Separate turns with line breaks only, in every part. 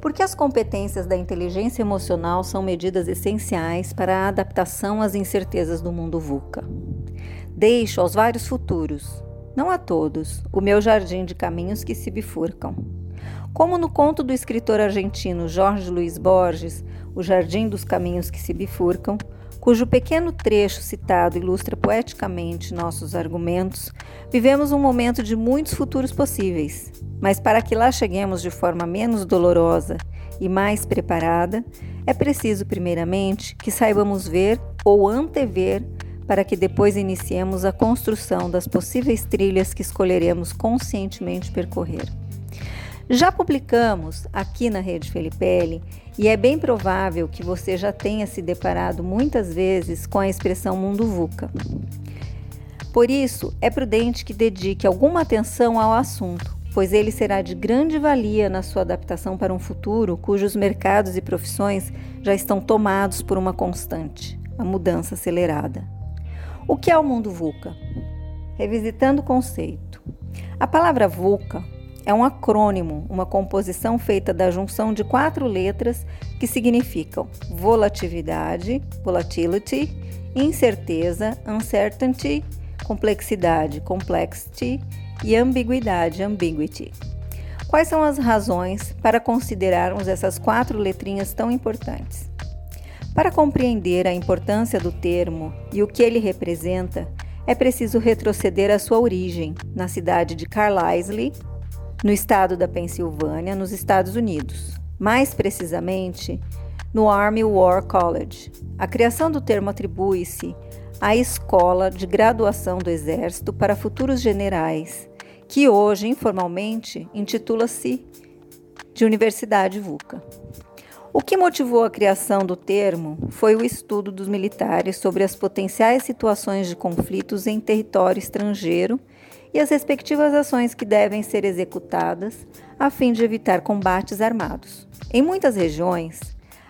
Porque as competências da inteligência emocional são medidas essenciais para a adaptação às incertezas do mundo VUCA. Deixo aos vários futuros, não a todos, o meu jardim de caminhos que se bifurcam. Como no conto do escritor argentino Jorge Luiz Borges, O Jardim dos Caminhos que se Bifurcam, cujo pequeno trecho citado ilustra poeticamente nossos argumentos, vivemos um momento de muitos futuros possíveis. Mas para que lá cheguemos de forma menos dolorosa e mais preparada, é preciso, primeiramente, que saibamos ver ou antever para que depois iniciemos a construção das possíveis trilhas que escolheremos conscientemente percorrer. Já publicamos aqui na Rede Felipelli e é bem provável que você já tenha se deparado muitas vezes com a expressão mundo VUCA. Por isso, é prudente que dedique alguma atenção ao assunto, pois ele será de grande valia na sua adaptação para um futuro cujos mercados e profissões já estão tomados por uma constante, a mudança acelerada. O que é o mundo VUCA? Revisitando o conceito. A palavra VUCA é um acrônimo, uma composição feita da junção de quatro letras que significam volatilidade, volatility, incerteza, uncertainty, complexidade, complexity e ambiguidade, ambiguity. Quais são as razões para considerarmos essas quatro letrinhas tão importantes? Para compreender a importância do termo e o que ele representa, é preciso retroceder à sua origem, na cidade de Carlisle, no estado da Pensilvânia, nos Estados Unidos. Mais precisamente, no Army War College. A criação do termo atribui-se à escola de graduação do Exército para futuros generais, que hoje, informalmente, intitula-se de Universidade VUCA. O que motivou a criação do termo foi o estudo dos militares sobre as potenciais situações de conflitos em território estrangeiro e as respectivas ações que devem ser executadas a fim de evitar combates armados. Em muitas regiões,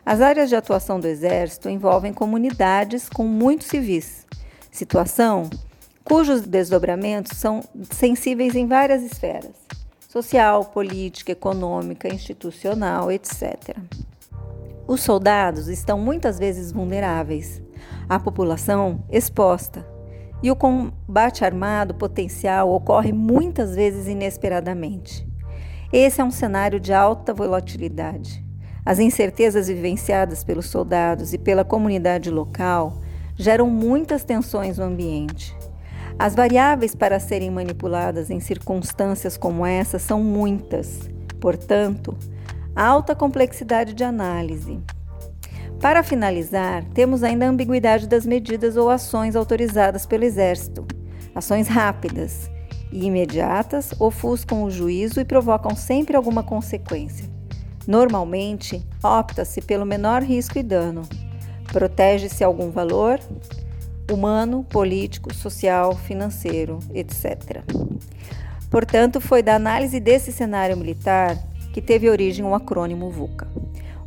as áreas de atuação do Exército envolvem comunidades com muitos civis, situação cujos desdobramentos são sensíveis em várias esferas social, política, econômica, institucional, etc. Os soldados estão muitas vezes vulneráveis, a população exposta e o combate armado potencial ocorre muitas vezes inesperadamente. Esse é um cenário de alta volatilidade. As incertezas vivenciadas pelos soldados e pela comunidade local geram muitas tensões no ambiente. As variáveis para serem manipuladas em circunstâncias como essa são muitas, portanto, alta complexidade de análise. Para finalizar, temos ainda a ambiguidade das medidas ou ações autorizadas pelo Exército. Ações rápidas e imediatas ofuscam o juízo e provocam sempre alguma consequência. Normalmente, opta-se pelo menor risco e dano. Protege-se algum valor humano, político, social, financeiro, etc. Portanto, foi da análise desse cenário militar que teve origem o acrônimo VUCA.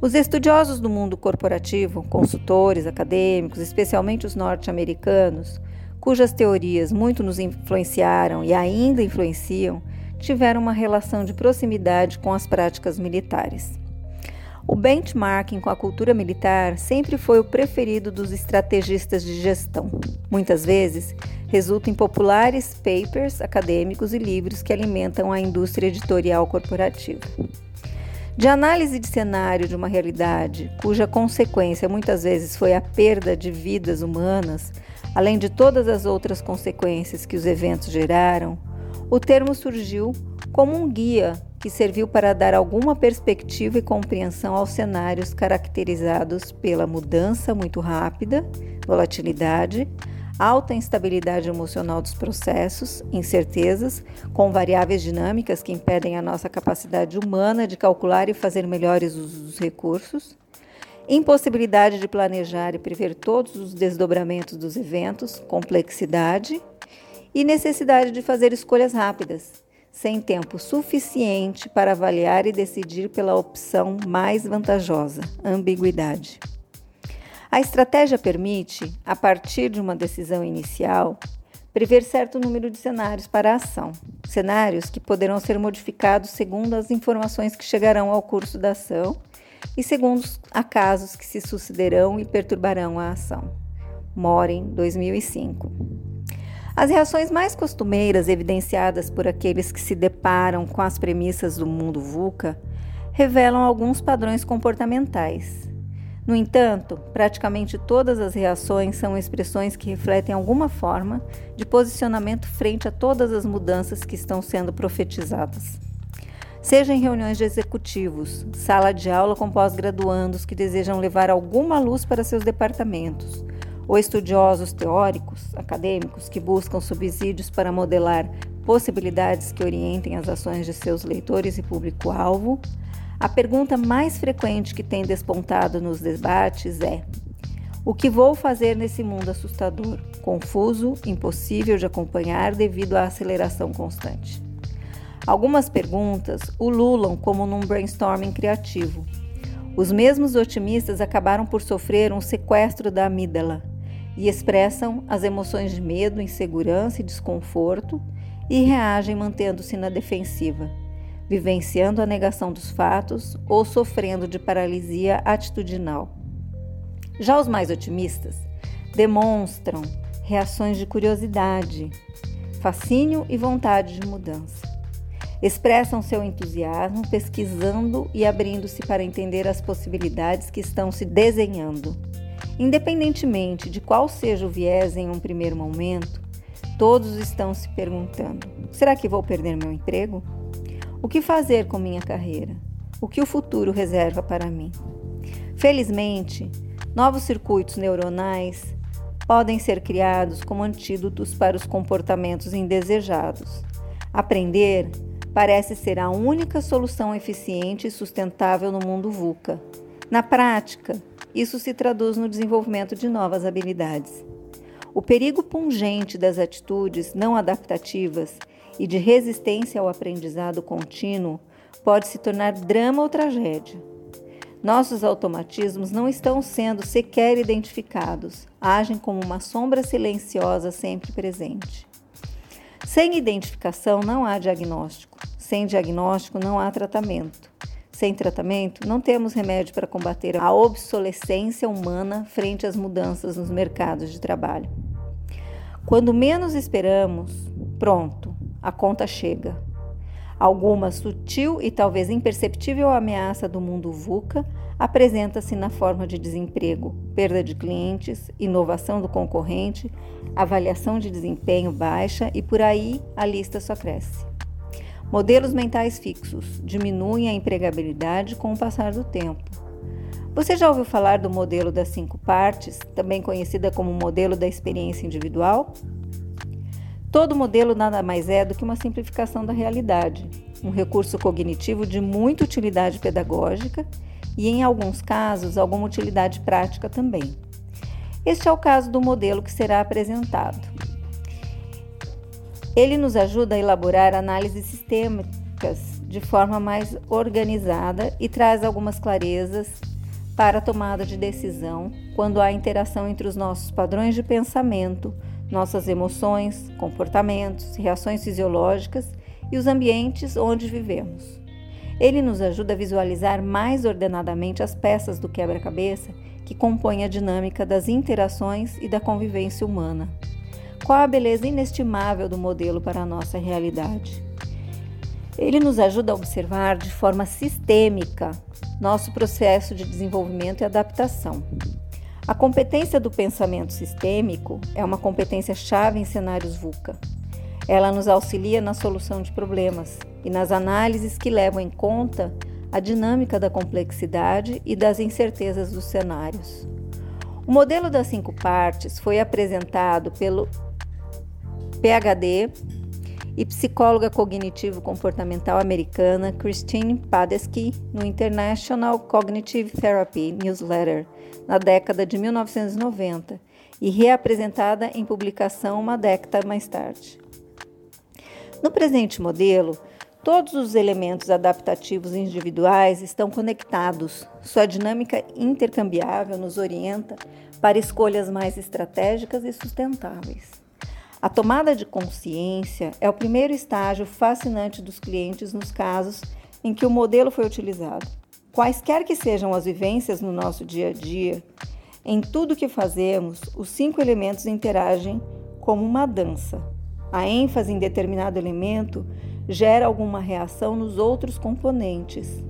Os estudiosos do mundo corporativo, consultores, acadêmicos, especialmente os norte-americanos, cujas teorias muito nos influenciaram e ainda influenciam, tiveram uma relação de proximidade com as práticas militares. O benchmarking com a cultura militar sempre foi o preferido dos estrategistas de gestão. Muitas vezes, resulta em populares papers acadêmicos e livros que alimentam a indústria editorial corporativa de análise de cenário de uma realidade cuja consequência muitas vezes foi a perda de vidas humanas, além de todas as outras consequências que os eventos geraram, o termo surgiu como um guia que serviu para dar alguma perspectiva e compreensão aos cenários caracterizados pela mudança muito rápida, volatilidade, alta instabilidade emocional dos processos, incertezas, com variáveis dinâmicas que impedem a nossa capacidade humana de calcular e fazer melhores usos dos recursos, impossibilidade de planejar e prever todos os desdobramentos dos eventos, complexidade e necessidade de fazer escolhas rápidas, sem tempo suficiente para avaliar e decidir pela opção mais vantajosa, ambiguidade. A estratégia permite, a partir de uma decisão inicial, prever certo número de cenários para a ação, cenários que poderão ser modificados segundo as informações que chegarão ao curso da ação e segundo os acasos que se sucederão e perturbarão a ação. Moren, 2005. As reações mais costumeiras evidenciadas por aqueles que se deparam com as premissas do mundo VUCA revelam alguns padrões comportamentais no entanto, praticamente todas as reações são expressões que refletem alguma forma de posicionamento frente a todas as mudanças que estão sendo profetizadas. Seja em reuniões de executivos, sala de aula com pós-graduandos que desejam levar alguma luz para seus departamentos, ou estudiosos teóricos, acadêmicos que buscam subsídios para modelar possibilidades que orientem as ações de seus leitores e público-alvo, a pergunta mais frequente que tem despontado nos debates é: o que vou fazer nesse mundo assustador, confuso, impossível de acompanhar devido à aceleração constante? Algumas perguntas ululam como num brainstorming criativo. Os mesmos otimistas acabaram por sofrer um sequestro da amígdala e expressam as emoções de medo, insegurança e desconforto e reagem mantendo-se na defensiva vivenciando a negação dos fatos ou sofrendo de paralisia atitudinal. Já os mais otimistas demonstram reações de curiosidade, fascínio e vontade de mudança. Expressam seu entusiasmo pesquisando e abrindo-se para entender as possibilidades que estão se desenhando. Independentemente de qual seja o viés em um primeiro momento, todos estão se perguntando: será que vou perder meu emprego? O que fazer com minha carreira? O que o futuro reserva para mim? Felizmente, novos circuitos neuronais podem ser criados como antídotos para os comportamentos indesejados. Aprender parece ser a única solução eficiente e sustentável no mundo VUCA. Na prática, isso se traduz no desenvolvimento de novas habilidades. O perigo pungente das atitudes não adaptativas e de resistência ao aprendizado contínuo pode se tornar drama ou tragédia. Nossos automatismos não estão sendo sequer identificados, agem como uma sombra silenciosa sempre presente. Sem identificação não há diagnóstico, sem diagnóstico não há tratamento. Sem tratamento, não temos remédio para combater a obsolescência humana frente às mudanças nos mercados de trabalho. Quando menos esperamos, pronto, a conta chega. Alguma sutil e talvez imperceptível ameaça do mundo VUCA apresenta-se na forma de desemprego, perda de clientes, inovação do concorrente, avaliação de desempenho baixa e por aí a lista só cresce. Modelos mentais fixos diminuem a empregabilidade com o passar do tempo. Você já ouviu falar do modelo das cinco partes, também conhecida como modelo da experiência individual? Todo modelo nada mais é do que uma simplificação da realidade, um recurso cognitivo de muita utilidade pedagógica e, em alguns casos, alguma utilidade prática também. Este é o caso do modelo que será apresentado. Ele nos ajuda a elaborar análises sistêmicas de forma mais organizada e traz algumas clarezas para a tomada de decisão quando há interação entre os nossos padrões de pensamento, nossas emoções, comportamentos, reações fisiológicas e os ambientes onde vivemos. Ele nos ajuda a visualizar mais ordenadamente as peças do quebra-cabeça que compõem a dinâmica das interações e da convivência humana. Qual a beleza inestimável do modelo para a nossa realidade? Ele nos ajuda a observar de forma sistêmica nosso processo de desenvolvimento e adaptação. A competência do pensamento sistêmico é uma competência chave em cenários VUCA. Ela nos auxilia na solução de problemas e nas análises que levam em conta a dinâmica da complexidade e das incertezas dos cenários. O modelo das cinco partes foi apresentado pelo PhD e psicóloga cognitivo-comportamental americana Christine Padesky no International Cognitive Therapy Newsletter na década de 1990 e reapresentada em publicação uma década mais tarde. No presente modelo, todos os elementos adaptativos individuais estão conectados. Sua dinâmica intercambiável nos orienta para escolhas mais estratégicas e sustentáveis. A tomada de consciência é o primeiro estágio fascinante dos clientes nos casos em que o modelo foi utilizado. Quaisquer que sejam as vivências no nosso dia a dia, em tudo que fazemos, os cinco elementos interagem como uma dança. A ênfase em determinado elemento gera alguma reação nos outros componentes.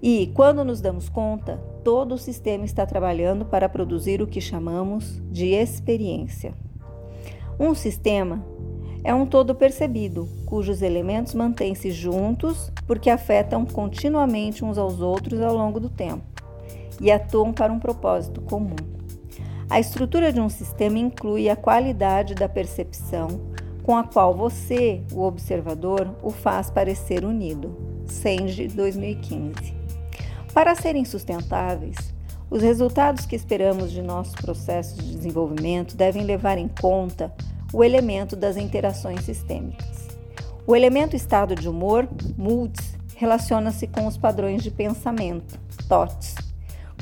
E, quando nos damos conta, todo o sistema está trabalhando para produzir o que chamamos de experiência. Um sistema é um todo percebido, cujos elementos mantêm-se juntos porque afetam continuamente uns aos outros ao longo do tempo e atuam para um propósito comum. A estrutura de um sistema inclui a qualidade da percepção com a qual você, o observador, o faz parecer unido. Senge 2015. Para serem sustentáveis, os resultados que esperamos de nossos processos de desenvolvimento devem levar em conta o elemento das interações sistêmicas. O elemento estado de humor, moods, relaciona-se com os padrões de pensamento, thoughts,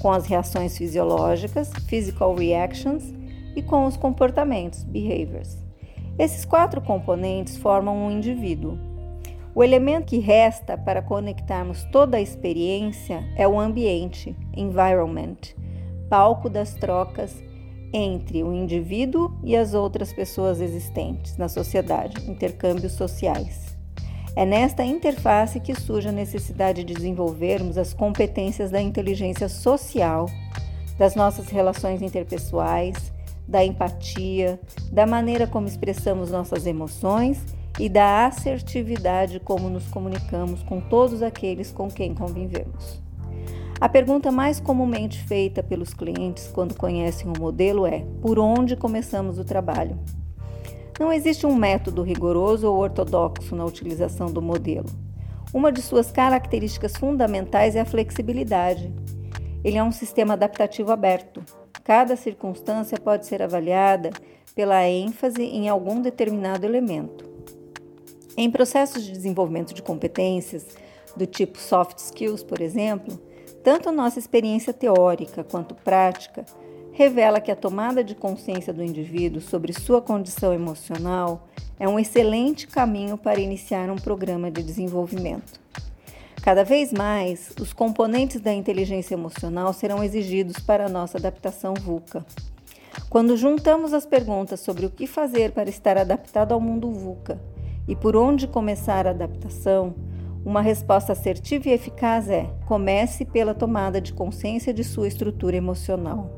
com as reações fisiológicas, physical reactions, e com os comportamentos, behaviors. Esses quatro componentes formam um indivíduo. O elemento que resta para conectarmos toda a experiência é o ambiente, environment, palco das trocas entre o indivíduo e as outras pessoas existentes na sociedade, intercâmbios sociais. É nesta interface que surge a necessidade de desenvolvermos as competências da inteligência social, das nossas relações interpessoais, da empatia, da maneira como expressamos nossas emoções e da assertividade como nos comunicamos com todos aqueles com quem convivemos. A pergunta mais comumente feita pelos clientes quando conhecem o modelo é: por onde começamos o trabalho? Não existe um método rigoroso ou ortodoxo na utilização do modelo. Uma de suas características fundamentais é a flexibilidade. Ele é um sistema adaptativo aberto. Cada circunstância pode ser avaliada pela ênfase em algum determinado elemento. Em processos de desenvolvimento de competências, do tipo soft skills, por exemplo, tanto nossa experiência teórica quanto prática revela que a tomada de consciência do indivíduo sobre sua condição emocional é um excelente caminho para iniciar um programa de desenvolvimento. Cada vez mais, os componentes da inteligência emocional serão exigidos para a nossa adaptação VUCA. Quando juntamos as perguntas sobre o que fazer para estar adaptado ao mundo VUCA e por onde começar a adaptação, uma resposta assertiva e eficaz é: comece pela tomada de consciência de sua estrutura emocional.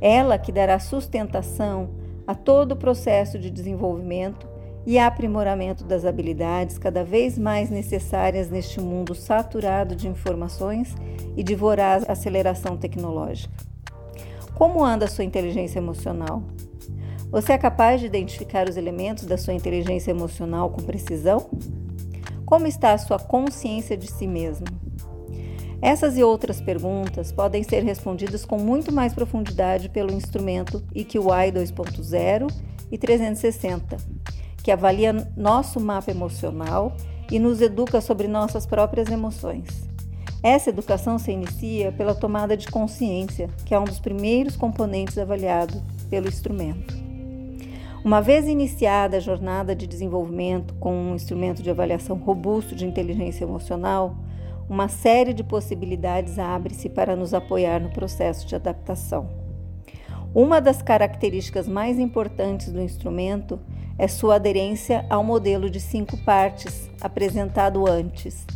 Ela que dará sustentação a todo o processo de desenvolvimento e aprimoramento das habilidades cada vez mais necessárias neste mundo saturado de informações e de voraz aceleração tecnológica. Como anda sua inteligência emocional? Você é capaz de identificar os elementos da sua inteligência emocional com precisão? Como está a sua consciência de si mesmo? Essas e outras perguntas podem ser respondidas com muito mais profundidade pelo instrumento EQI 2.0 e 360, que avalia nosso mapa emocional e nos educa sobre nossas próprias emoções. Essa educação se inicia pela tomada de consciência, que é um dos primeiros componentes avaliado pelo instrumento. Uma vez iniciada a jornada de desenvolvimento com um instrumento de avaliação robusto de inteligência emocional, uma série de possibilidades abre-se para nos apoiar no processo de adaptação. Uma das características mais importantes do instrumento é sua aderência ao modelo de cinco partes apresentado antes.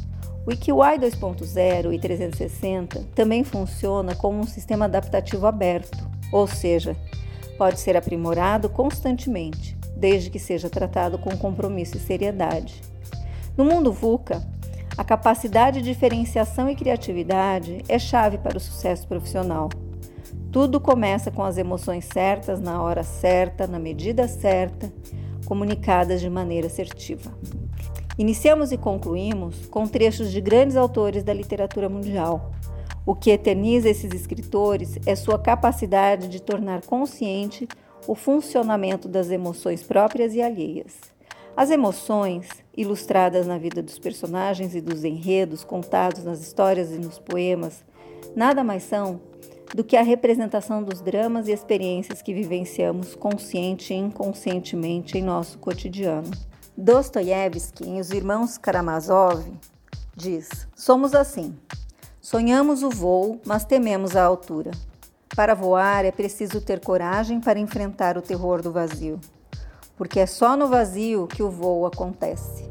O IQI 2.0 e 360 também funciona como um sistema adaptativo aberto, ou seja, pode ser aprimorado constantemente, desde que seja tratado com compromisso e seriedade. No mundo VUCA, a capacidade de diferenciação e criatividade é chave para o sucesso profissional. Tudo começa com as emoções certas, na hora certa, na medida certa, comunicadas de maneira assertiva. Iniciamos e concluímos com trechos de grandes autores da literatura mundial, o que eterniza esses escritores é sua capacidade de tornar consciente o funcionamento das emoções próprias e alheias. As emoções, ilustradas na vida dos personagens e dos enredos contados nas histórias e nos poemas, nada mais são do que a representação dos dramas e experiências que vivenciamos consciente e inconscientemente em nosso cotidiano. Dostoiévski, em Os Irmãos Karamazov, diz: Somos assim. Sonhamos o voo, mas tememos a altura. Para voar é preciso ter coragem para enfrentar o terror do vazio, porque é só no vazio que o voo acontece.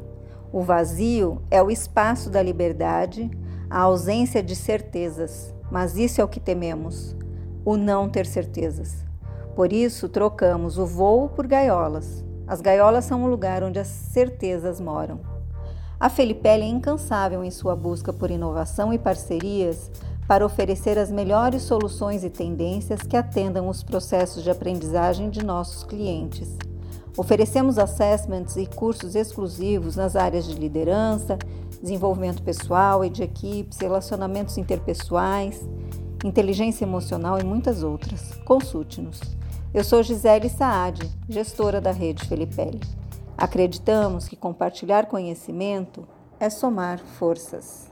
O vazio é o espaço da liberdade, a ausência de certezas, mas isso é o que tememos, o não ter certezas. Por isso, trocamos o voo por gaiolas. As gaiolas são o lugar onde as certezas moram. A Felipelli é incansável em sua busca por inovação e parcerias para oferecer as melhores soluções e tendências que atendam os processos de aprendizagem de nossos clientes. Oferecemos assessments e cursos exclusivos nas áreas de liderança, desenvolvimento pessoal e de equipes, relacionamentos interpessoais, inteligência emocional e muitas outras. Consulte-nos. Eu sou Gisele Saad, gestora da Rede Felipelli. Acreditamos que compartilhar conhecimento é somar forças.